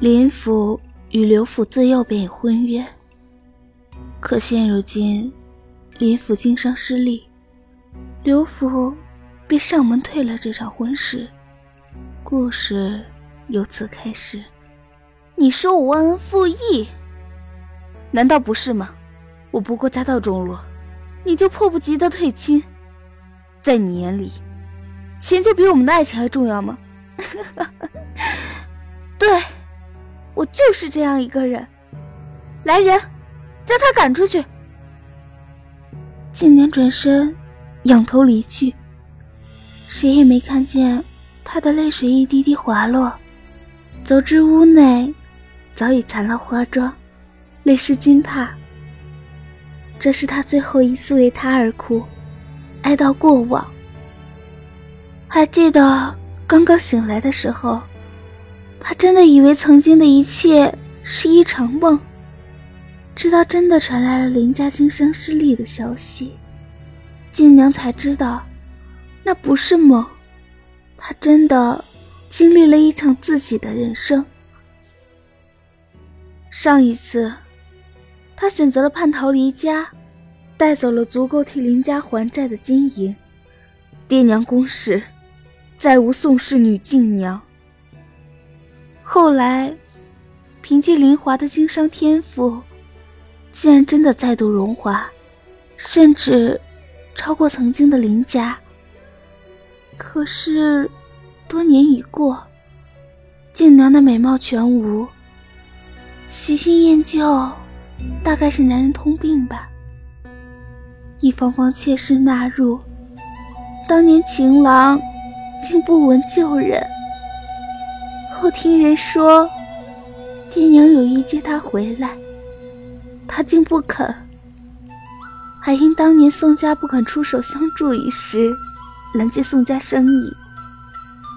林府与刘府自幼便有婚约，可现如今林府经商失利，刘府便上门退了这场婚事，故事由此开始。你说我忘恩负义，难道不是吗？我不过家道中落，你就迫不及待退亲，在你眼里，钱就比我们的爱情还重要吗？我就是这样一个人，来人，将他赶出去。静娘转身，仰头离去，谁也没看见她的泪水一滴滴滑落。走至屋内，早已残了花妆，泪湿金帕。这是他最后一次为他而哭，哀悼过往。还记得刚刚醒来的时候。他真的以为曾经的一切是一场梦，直到真的传来了林家经商失利的消息，静娘才知道，那不是梦，她真的经历了一场自己的人生。上一次，他选择了叛逃离家，带走了足够替林家还债的金银，爹娘公事，再无宋氏女静娘。后来，凭借林华的经商天赋，竟然真的再度荣华，甚至超过曾经的林家。可是，多年已过，静娘的美貌全无，喜新厌旧，大概是男人通病吧。一方方妾室纳入，当年情郎竟不闻旧人。后听人说，爹娘有意接他回来，他竟不肯。还因当年宋家不肯出手相助一事，拦截宋家生意，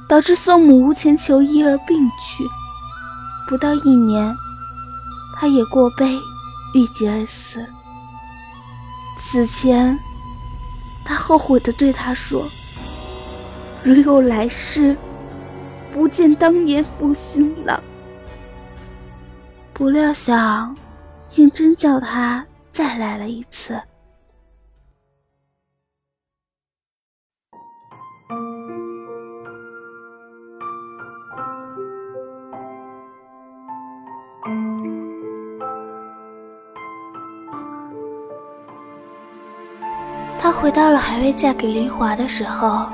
导致宋母无钱求医而病去。不到一年，他也过悲，郁结而死。此前，他后悔的对他说：“如有来世。”不见当年负心郎，不料想，竟真叫他再来了一次。他回到了还未嫁给林华的时候，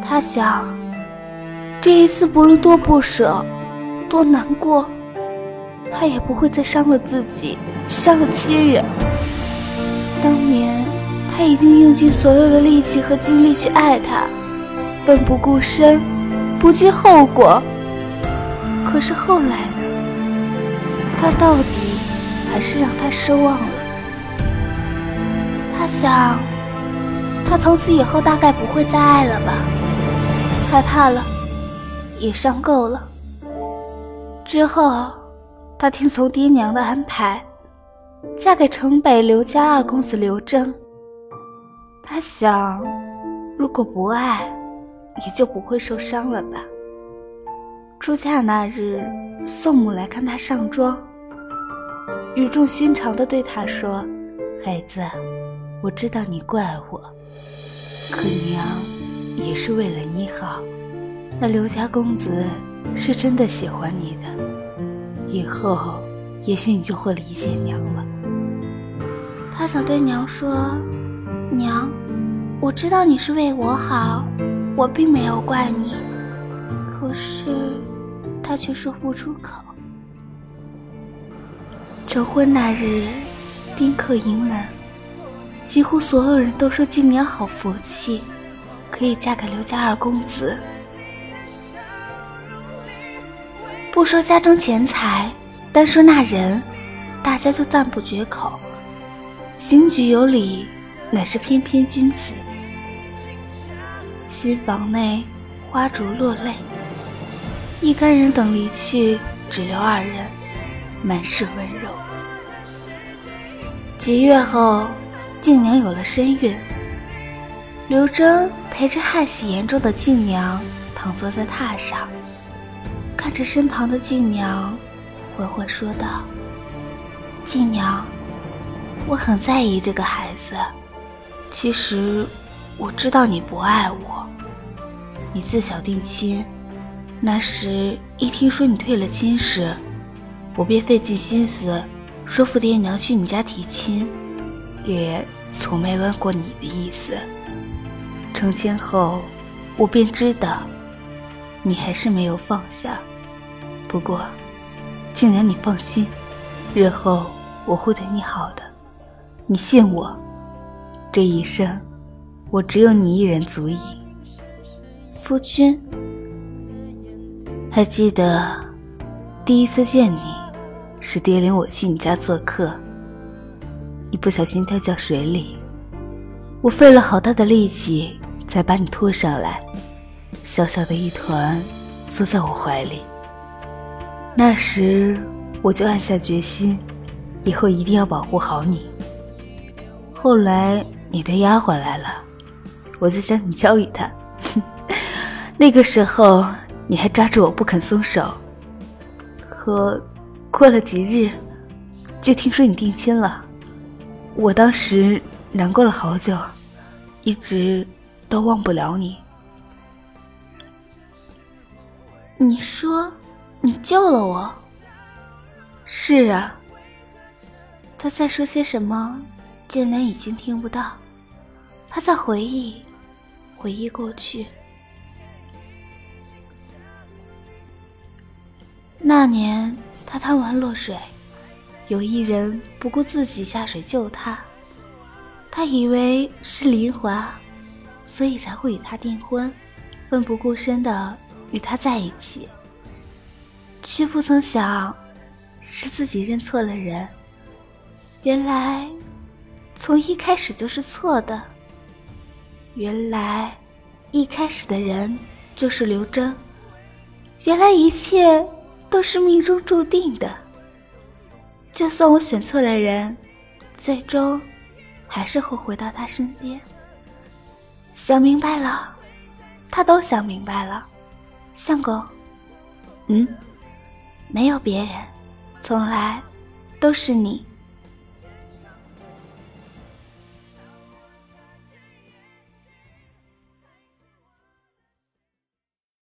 他想。这一次，不论多不舍，多难过，他也不会再伤了自己，伤了亲人。当年，他已经用尽所有的力气和精力去爱她，奋不顾身，不计后果。可是后来呢？他到底还是让他失望了。他想，他从此以后大概不会再爱了吧？害怕了。也伤够了。之后，他听从爹娘的安排，嫁给城北刘家二公子刘征。他想，如果不爱，也就不会受伤了吧。出嫁那日，宋母来看他上妆，语重心长地对他说：“孩子，我知道你怪我，可娘也是为了你好。”那刘家公子是真的喜欢你的，以后也许你就会理解娘了。他想对娘说：“娘，我知道你是为我好，我并没有怪你。”可是他却说不出口。成婚那日，宾客盈门，几乎所有人都说静娘好福气，可以嫁给刘家二公子。不说家中钱财，单说那人，大家就赞不绝口。行举有礼，乃是翩翩君子。新房内花烛落泪，一干人等离去，只留二人，满是温柔。几月后，静娘有了身孕，刘征陪着汗喜严重的静娘躺坐在榻上。看着身旁的静娘，缓缓说道：“静娘，我很在意这个孩子。其实我知道你不爱我，你自小定亲。那时一听说你退了亲时，我便费尽心思说服爹娘去你家提亲，也从没问过你的意思。成亲后，我便知道你还是没有放下。”不过，静然，你放心，日后我会对你好的，你信我。这一生，我只有你一人足矣。夫君，还记得第一次见你，是爹领我去你家做客，你不小心掉进水里，我费了好大的力气才把你拖上来，小小的一团，缩在我怀里。那时我就暗下决心，以后一定要保护好你。后来你的丫鬟来了，我就将你交给她。那个时候你还抓住我不肯松手。可过了几日，就听说你定亲了。我当时难过了好久，一直都忘不了你。你说。你救了我。是啊。他在说些什么？剑南已经听不到。他在回忆，回忆过去。那年他贪玩落水，有一人不顾自己下水救他。他以为是林华，所以才会与他订婚，奋不顾身的与他在一起。却不曾想，是自己认错了人。原来，从一开始就是错的。原来，一开始的人就是刘真。原来一切都是命中注定的。就算我选错了人，最终还是会回到他身边。想明白了，他都想明白了。相公，嗯。没有别人，从来都是你。